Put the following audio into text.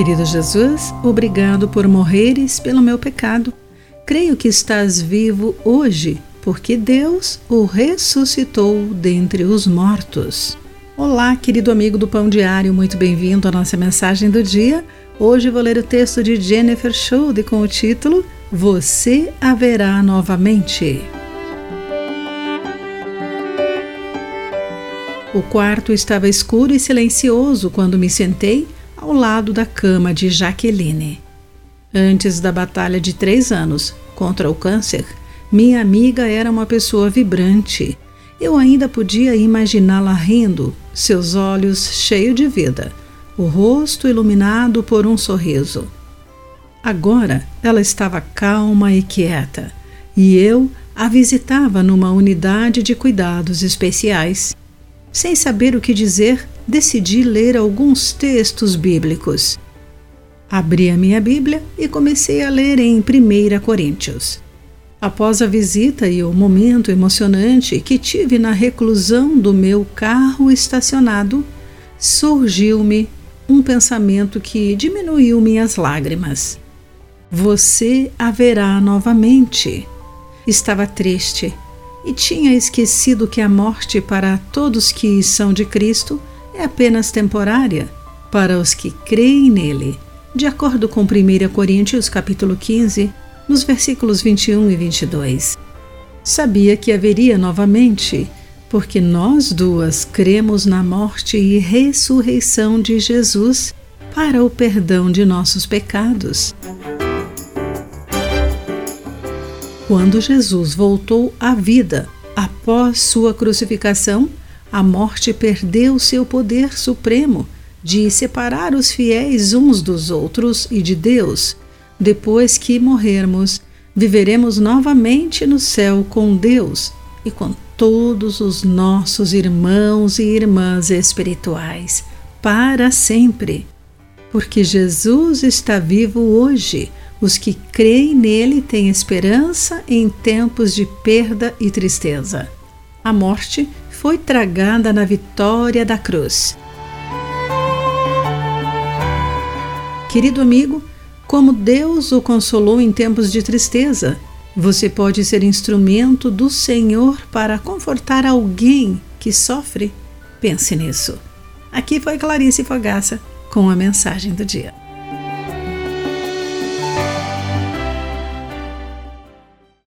Querido Jesus, obrigado por morreres pelo meu pecado. Creio que estás vivo hoje, porque Deus o ressuscitou dentre os mortos. Olá, querido amigo do Pão Diário, muito bem-vindo à nossa mensagem do dia. Hoje vou ler o texto de Jennifer Schulde com o título Você haverá novamente. O quarto estava escuro e silencioso quando me sentei ao lado da cama de Jaqueline. Antes da batalha de três anos contra o câncer, minha amiga era uma pessoa vibrante. Eu ainda podia imaginá-la rindo, seus olhos cheios de vida, o rosto iluminado por um sorriso. Agora ela estava calma e quieta, e eu a visitava numa unidade de cuidados especiais. Sem saber o que dizer, decidi ler alguns textos bíblicos. Abri a minha Bíblia e comecei a ler em 1 Coríntios. Após a visita e o momento emocionante que tive na reclusão do meu carro estacionado, surgiu-me um pensamento que diminuiu minhas lágrimas. Você haverá novamente. Estava triste e tinha esquecido que a morte para todos que são de Cristo é apenas temporária para os que creem nele, de acordo com 1 Coríntios capítulo 15, nos versículos 21 e 22. Sabia que haveria novamente, porque nós duas cremos na morte e ressurreição de Jesus para o perdão de nossos pecados. Quando Jesus voltou à vida após sua crucificação, a morte perdeu seu poder supremo de separar os fiéis uns dos outros e de Deus. Depois que morrermos, viveremos novamente no céu com Deus e com todos os nossos irmãos e irmãs espirituais, para sempre. Porque Jesus está vivo hoje os que creem nele têm esperança em tempos de perda e tristeza. A morte foi tragada na vitória da cruz. Querido amigo, como Deus o consolou em tempos de tristeza, você pode ser instrumento do Senhor para confortar alguém que sofre? Pense nisso. Aqui foi Clarice Fogaça com a mensagem do dia.